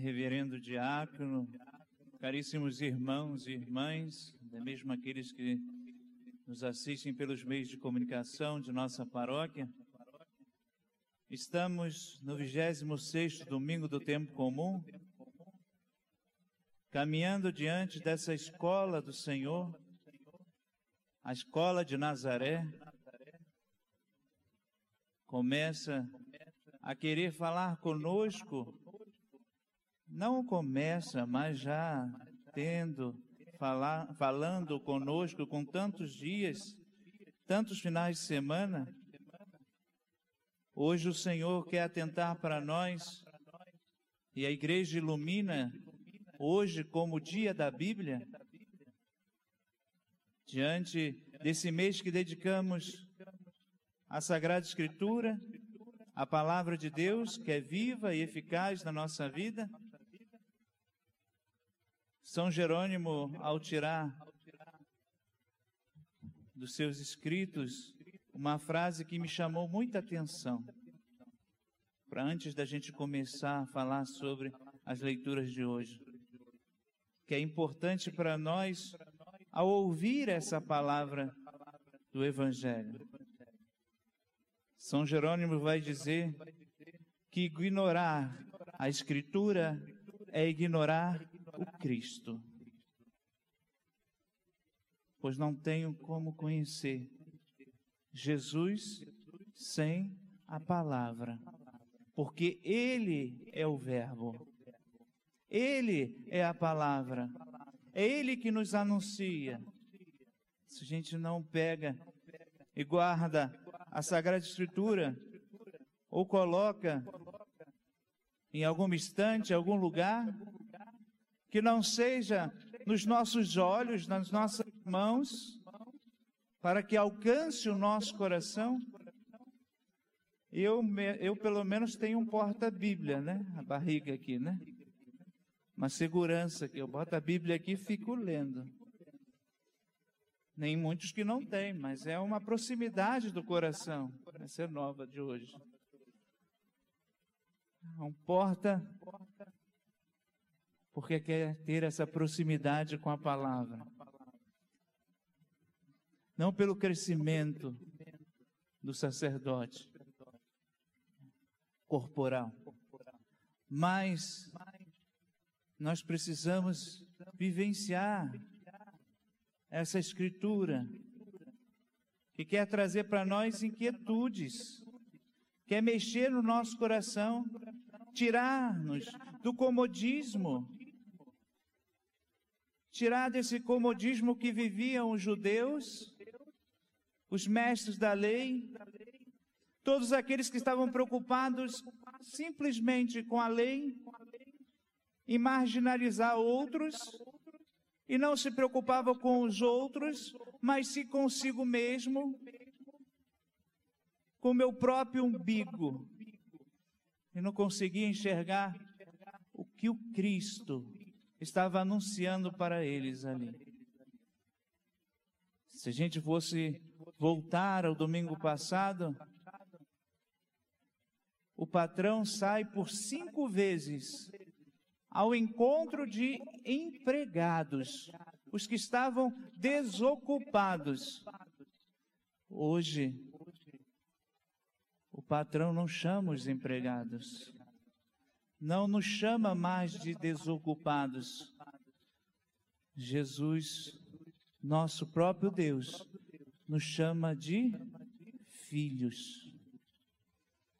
reverendo diácono, caríssimos irmãos e irmãs, até mesmo aqueles que nos assistem pelos meios de comunicação de nossa paróquia. Estamos no 26º domingo do tempo comum, caminhando diante dessa escola do Senhor, a escola de Nazaré, começa a querer falar conosco, não começa, mas já tendo, falar, falando conosco com tantos dias, tantos finais de semana. Hoje o Senhor quer atentar para nós e a igreja ilumina hoje como dia da Bíblia. Diante desse mês que dedicamos à Sagrada Escritura, a palavra de Deus, que é viva e eficaz na nossa vida. São Jerônimo, ao tirar dos seus escritos uma frase que me chamou muita atenção, para antes da gente começar a falar sobre as leituras de hoje, que é importante para nós, ao ouvir essa palavra do Evangelho, são Jerônimo vai dizer que ignorar a Escritura é ignorar o Cristo. Pois não tenho como conhecer Jesus sem a palavra, porque Ele é o Verbo, Ele é a palavra, é Ele que nos anuncia. Se a gente não pega e guarda a Sagrada Escritura ou coloca em algum instante, algum lugar, que não seja nos nossos olhos, nas nossas mãos, para que alcance o nosso coração. Eu, eu pelo menos tenho um porta-bíblia, né? A barriga aqui, né? Uma segurança que eu boto a Bíblia aqui e fico lendo nem muitos que não têm, mas é uma proximidade do coração. Essa é nova de hoje. Um porta porque quer ter essa proximidade com a palavra. Não pelo crescimento do sacerdote corporal, mas nós precisamos vivenciar essa escritura, que quer trazer para nós inquietudes, quer mexer no nosso coração, tirar-nos do comodismo, tirar desse comodismo que viviam os judeus, os mestres da lei, todos aqueles que estavam preocupados simplesmente com a lei e marginalizar outros e não se preocupava com os outros, mas se consigo mesmo, com meu próprio umbigo. E não conseguia enxergar o que o Cristo estava anunciando para eles ali. Se a gente fosse voltar ao domingo passado, o patrão sai por cinco vezes ao encontro de empregados, os que estavam desocupados. Hoje, o patrão não chama os empregados, não nos chama mais de desocupados. Jesus, nosso próprio Deus, nos chama de filhos.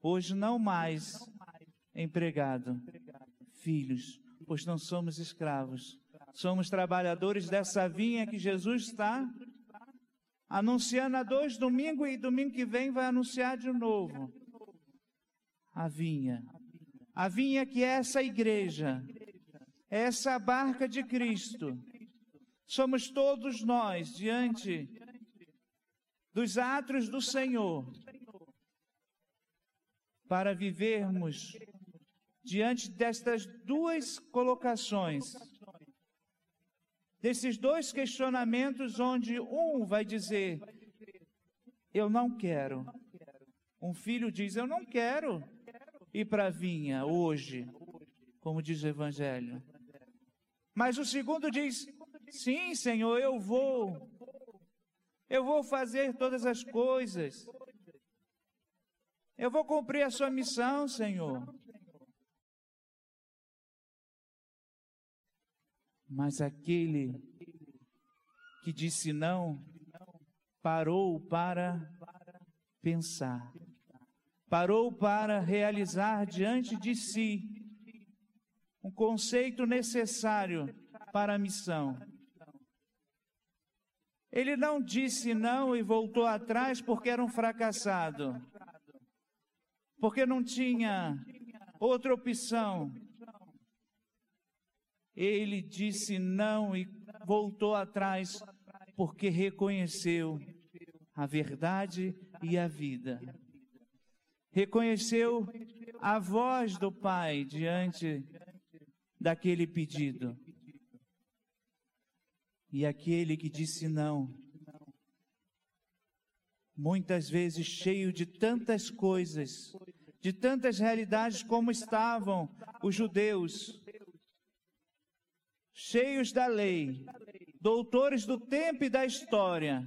Hoje não mais empregado, filhos, pois não somos escravos. Somos trabalhadores dessa vinha que Jesus está anunciando há dois domingos e domingo que vem vai anunciar de novo. A vinha. A vinha que é essa igreja, essa barca de Cristo. Somos todos nós diante dos atos do Senhor para vivermos diante destas duas colocações, desses dois questionamentos, onde um vai dizer: Eu não quero. Um filho diz: Eu não quero ir para a vinha hoje. como diz o Evangelho. Mas o segundo diz: Sim, Senhor, eu vou. Eu vou fazer todas as coisas. Eu vou cumprir a sua missão, Senhor. Mas aquele que disse não, parou para pensar, parou para realizar diante de si um conceito necessário para a missão. Ele não disse não e voltou atrás porque era um fracassado, porque não tinha outra opção. Ele disse não e voltou atrás porque reconheceu a verdade e a vida. Reconheceu a voz do Pai diante daquele pedido. E aquele que disse não, muitas vezes cheio de tantas coisas, de tantas realidades como estavam os judeus, cheios da lei, doutores do tempo e da história,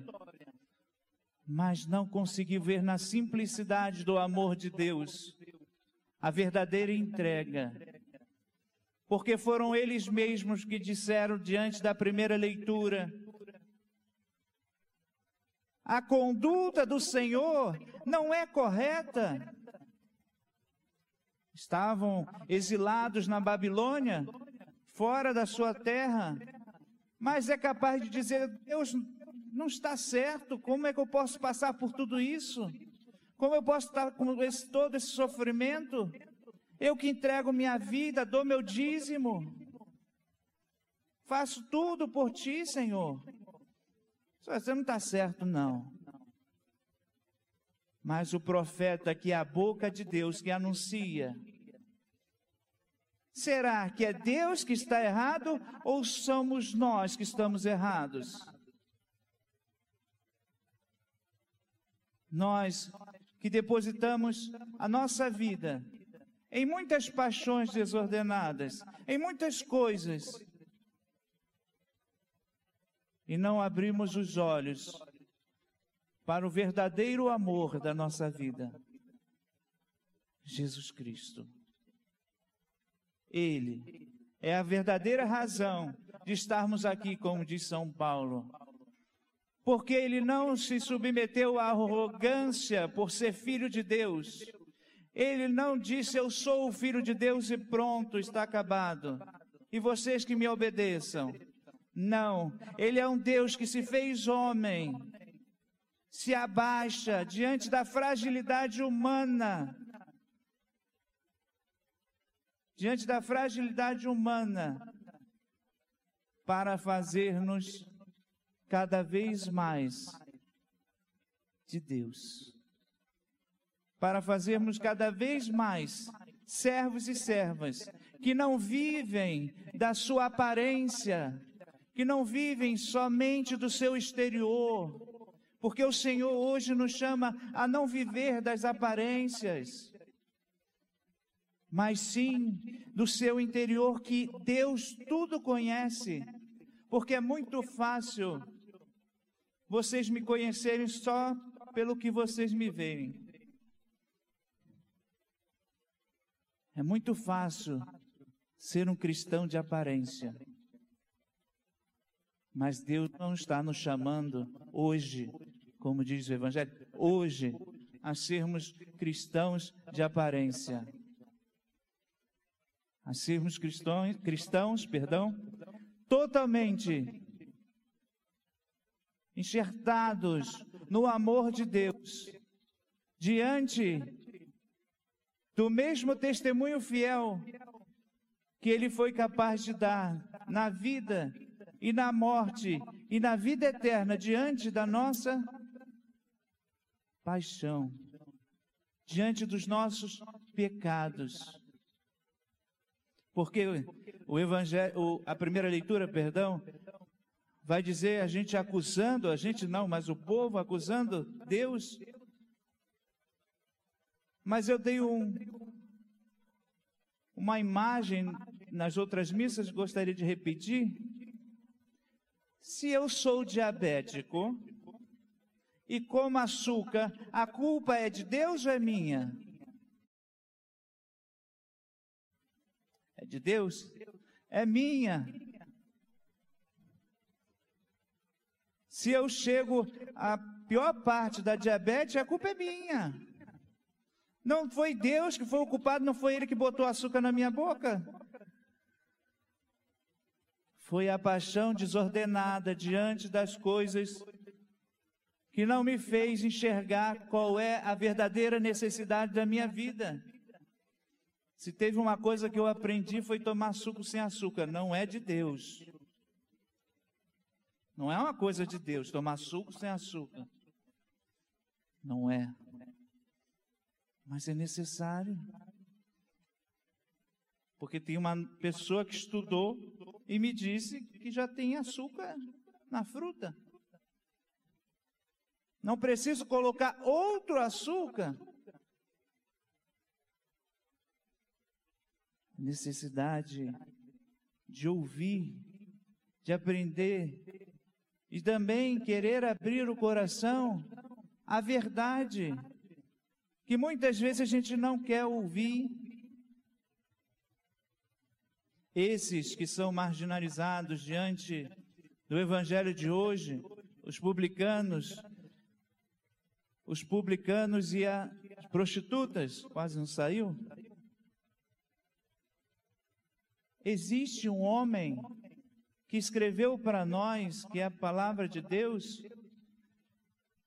mas não conseguiu ver na simplicidade do amor de Deus a verdadeira entrega. Porque foram eles mesmos que disseram diante da primeira leitura: a conduta do Senhor não é correta. Estavam exilados na Babilônia, fora da sua terra, mas é capaz de dizer: Deus não está certo, como é que eu posso passar por tudo isso? Como eu posso estar com esse, todo esse sofrimento? Eu que entrego minha vida, dou meu dízimo, faço tudo por ti, Senhor. Você não está certo, não. Mas o profeta que é a boca de Deus que anuncia, Será que é Deus que está errado ou somos nós que estamos errados? Nós que depositamos a nossa vida em muitas paixões desordenadas, em muitas coisas, e não abrimos os olhos para o verdadeiro amor da nossa vida, Jesus Cristo. Ele é a verdadeira razão de estarmos aqui, como diz São Paulo. Porque ele não se submeteu à arrogância por ser filho de Deus. Ele não disse, Eu sou o filho de Deus e pronto, está acabado. E vocês que me obedeçam. Não, ele é um Deus que se fez homem, se abaixa diante da fragilidade humana diante da fragilidade humana, para fazer-nos cada vez mais de Deus. Para fazermos cada vez mais servos e servas que não vivem da sua aparência, que não vivem somente do seu exterior, porque o Senhor hoje nos chama a não viver das aparências, mas sim do seu interior que Deus tudo conhece, porque é muito fácil vocês me conhecerem só pelo que vocês me veem. É muito fácil ser um cristão de aparência. Mas Deus não está nos chamando hoje, como diz o Evangelho, hoje, a sermos cristãos de aparência a sermos cristãos, cristãos, perdão, totalmente enxertados no amor de Deus, diante do mesmo testemunho fiel que ele foi capaz de dar na vida e na morte e na vida eterna diante da nossa paixão, diante dos nossos pecados. Porque o evangelho, a primeira leitura, perdão, vai dizer a gente acusando, a gente não, mas o povo acusando Deus. Mas eu dei um, uma imagem nas outras missas, gostaria de repetir. Se eu sou diabético e como açúcar, a culpa é de Deus ou é minha? É de Deus? É minha. Se eu chego à pior parte da diabetes, a culpa é minha. Não foi Deus que foi o culpado, não foi Ele que botou açúcar na minha boca. Foi a paixão desordenada diante das coisas que não me fez enxergar qual é a verdadeira necessidade da minha vida. Se teve uma coisa que eu aprendi foi tomar suco sem açúcar, não é de Deus. Não é uma coisa de Deus tomar suco sem açúcar. Não é. Mas é necessário. Porque tem uma pessoa que estudou e me disse que já tem açúcar na fruta. Não preciso colocar outro açúcar. Necessidade de ouvir, de aprender e também querer abrir o coração à verdade, que muitas vezes a gente não quer ouvir. Esses que são marginalizados diante do evangelho de hoje, os publicanos, os publicanos e as prostitutas, quase não saiu. Existe um homem que escreveu para nós, que é a palavra de Deus,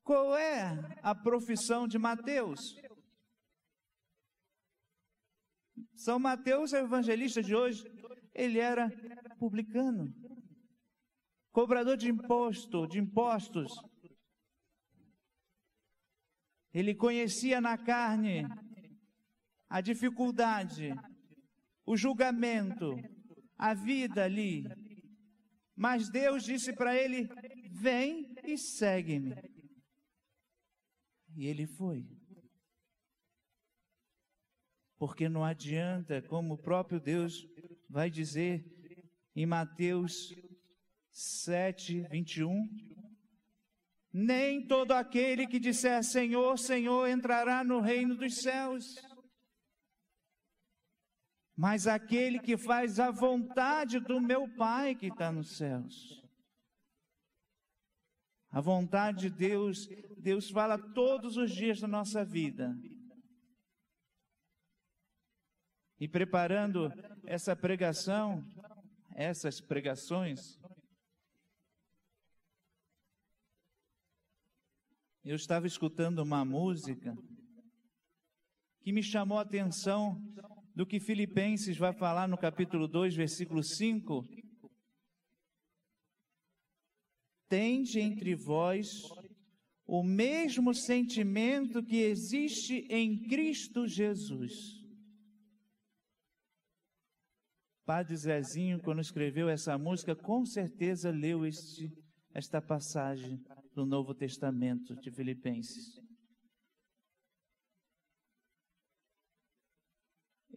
qual é a profissão de Mateus? São Mateus é evangelista de hoje. Ele era publicano, cobrador de imposto, de impostos. Ele conhecia na carne a dificuldade, o julgamento, a vida ali, mas Deus disse para ele: Vem e segue-me. E ele foi. Porque não adianta, como o próprio Deus vai dizer em Mateus 7, 21, nem todo aquele que disser Senhor, Senhor entrará no reino dos céus mas aquele que faz a vontade do meu Pai que está nos céus. A vontade de Deus, Deus fala todos os dias da nossa vida. E preparando essa pregação, essas pregações, eu estava escutando uma música que me chamou a atenção do que Filipenses vai falar no capítulo 2, versículo 5. Tende entre vós o mesmo sentimento que existe em Cristo Jesus. Padre Zezinho, quando escreveu essa música, com certeza leu este, esta passagem do Novo Testamento de Filipenses.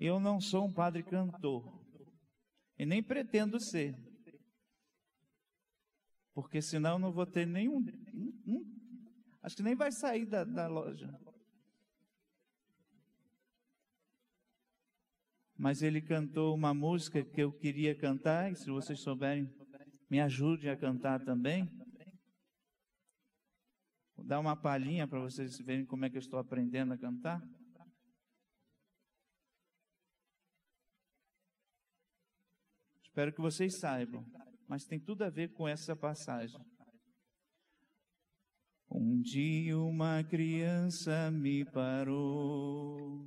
Eu não sou um padre cantor. E nem pretendo ser. Porque senão eu não vou ter nenhum. Um, acho que nem vai sair da, da loja. Mas ele cantou uma música que eu queria cantar, e se vocês souberem, me ajude a cantar também. Vou dar uma palhinha para vocês verem como é que eu estou aprendendo a cantar. Espero que vocês saibam, mas tem tudo a ver com essa passagem. Um dia uma criança me parou,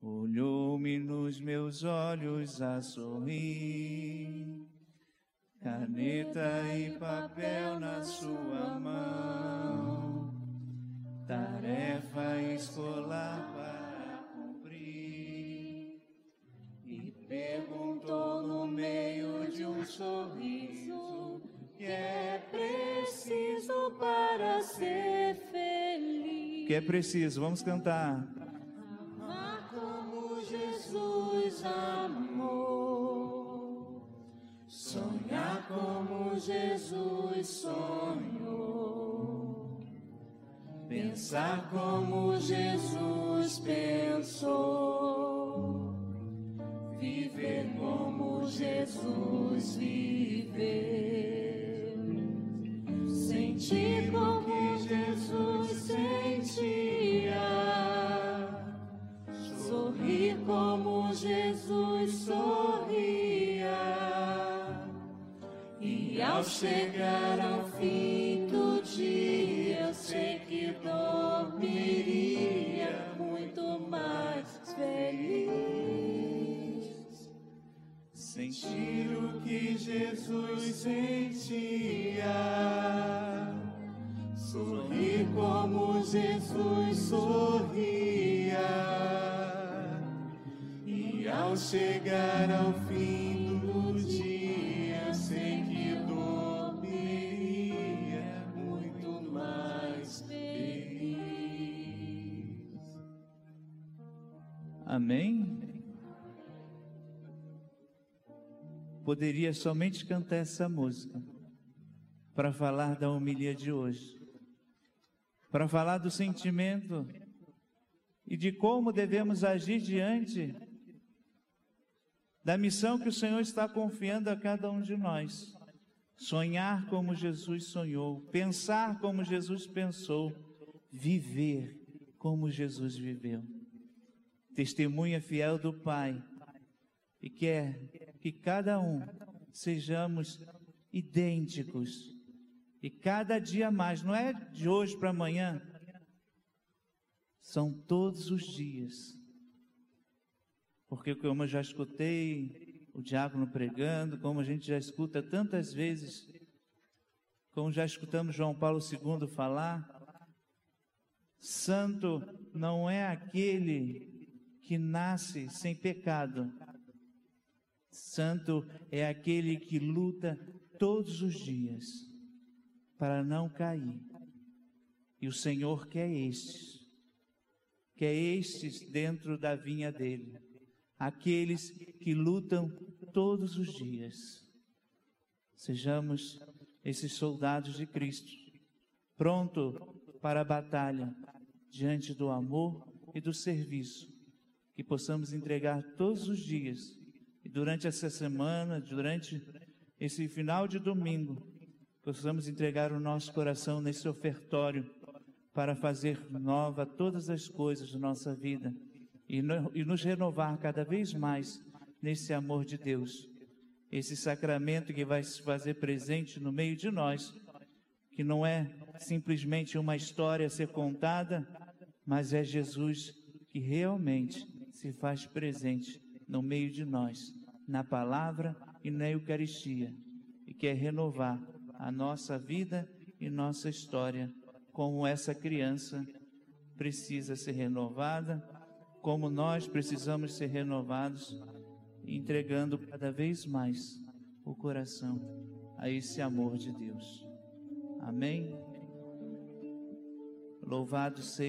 olhou-me nos meus olhos a sorrir, caneta e papel na sua mão, tarefa escolar sorriso que é preciso para ser feliz. Que é preciso, vamos cantar. Amar como Jesus amou. Sonhar como Jesus sonhou, pensar como Jesus pensou, viver como Jesus viveu, sentir como Jesus sentia, sorrir como Jesus sorria. E ao chegar ao fim Sentir o que Jesus sentia, sorrir como Jesus sorria. E ao chegar ao fim do dia, sei que dormiria muito mais feliz. Amém? Poderia somente cantar essa música para falar da homilia de hoje, para falar do sentimento e de como devemos agir diante da missão que o Senhor está confiando a cada um de nós. Sonhar como Jesus sonhou, pensar como Jesus pensou, viver como Jesus viveu. Testemunha fiel do Pai e quer que cada um sejamos idênticos e cada dia mais, não é de hoje para amanhã, são todos os dias. Porque como eu já escutei o diácono pregando, como a gente já escuta tantas vezes, como já escutamos João Paulo II falar, santo não é aquele que nasce sem pecado. Santo é aquele que luta todos os dias para não cair. E o Senhor quer estes, quer estes dentro da vinha dele, aqueles que lutam todos os dias. Sejamos esses soldados de Cristo, pronto para a batalha, diante do amor e do serviço, que possamos entregar todos os dias durante essa semana, durante esse final de domingo, possamos entregar o nosso coração nesse ofertório para fazer nova todas as coisas da nossa vida e, no, e nos renovar cada vez mais nesse amor de Deus. Esse sacramento que vai se fazer presente no meio de nós, que não é simplesmente uma história a ser contada, mas é Jesus que realmente se faz presente no meio de nós, na palavra e na Eucaristia, e quer renovar a nossa vida e nossa história, como essa criança precisa ser renovada, como nós precisamos ser renovados, entregando cada vez mais o coração a esse amor de Deus. Amém? Louvado seja